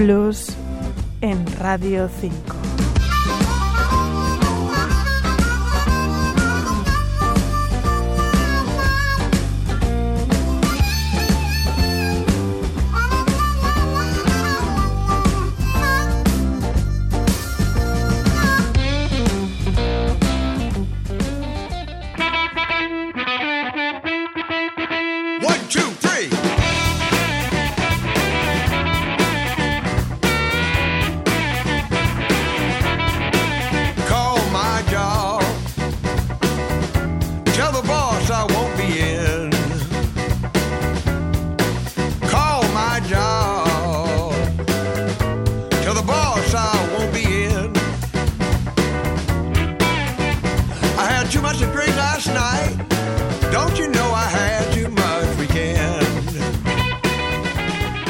Blues en Radio 5.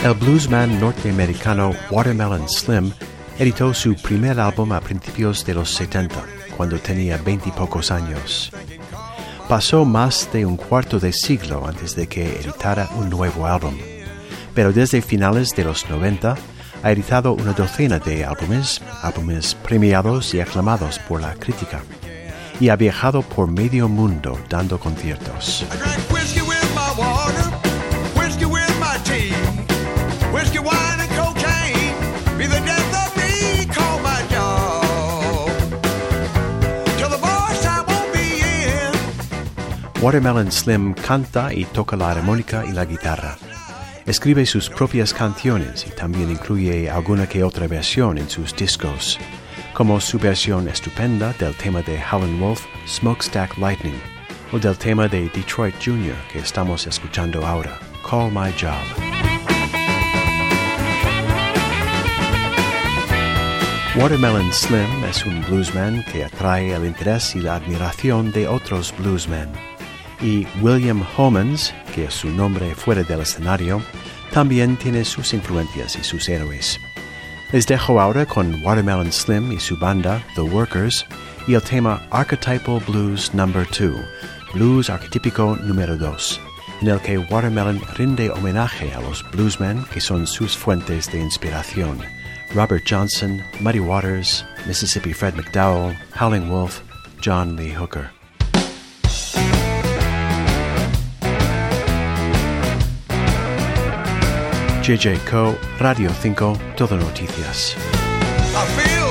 El bluesman norteamericano Watermelon Slim editó su primer álbum a principios de los 70, cuando tenía veintipocos años. Pasó más de un cuarto de siglo antes de que editara un nuevo álbum, pero desde finales de los 90 ha editado una docena de álbumes, álbumes premiados y aclamados por la crítica, y ha viajado por medio mundo dando conciertos. Watermelon Slim canta y toca la armónica y la guitarra. Escribe sus propias canciones y también incluye alguna que otra versión en sus discos, como su versión estupenda del tema de Howlin' Wolf, Smokestack Lightning, o del tema de Detroit Jr. que estamos escuchando ahora, Call My Job. Watermelon Slim es un bluesman que atrae el interés y la admiración de otros bluesmen. Y William Homans, que es su nombre fuera del escenario, también tiene sus influencias y sus héroes. Les dejo ahora con Watermelon Slim y su banda, The Workers, y el tema Archetypal Blues No. 2, Blues Arquetípico número 2, en el que Watermelon rinde homenaje a los bluesmen que son sus fuentes de inspiración. Robert Johnson, Muddy Waters, Mississippi Fred McDowell, Howling Wolf, John Lee Hooker. JJ Co, Radio 5, Todo Noticias. I feel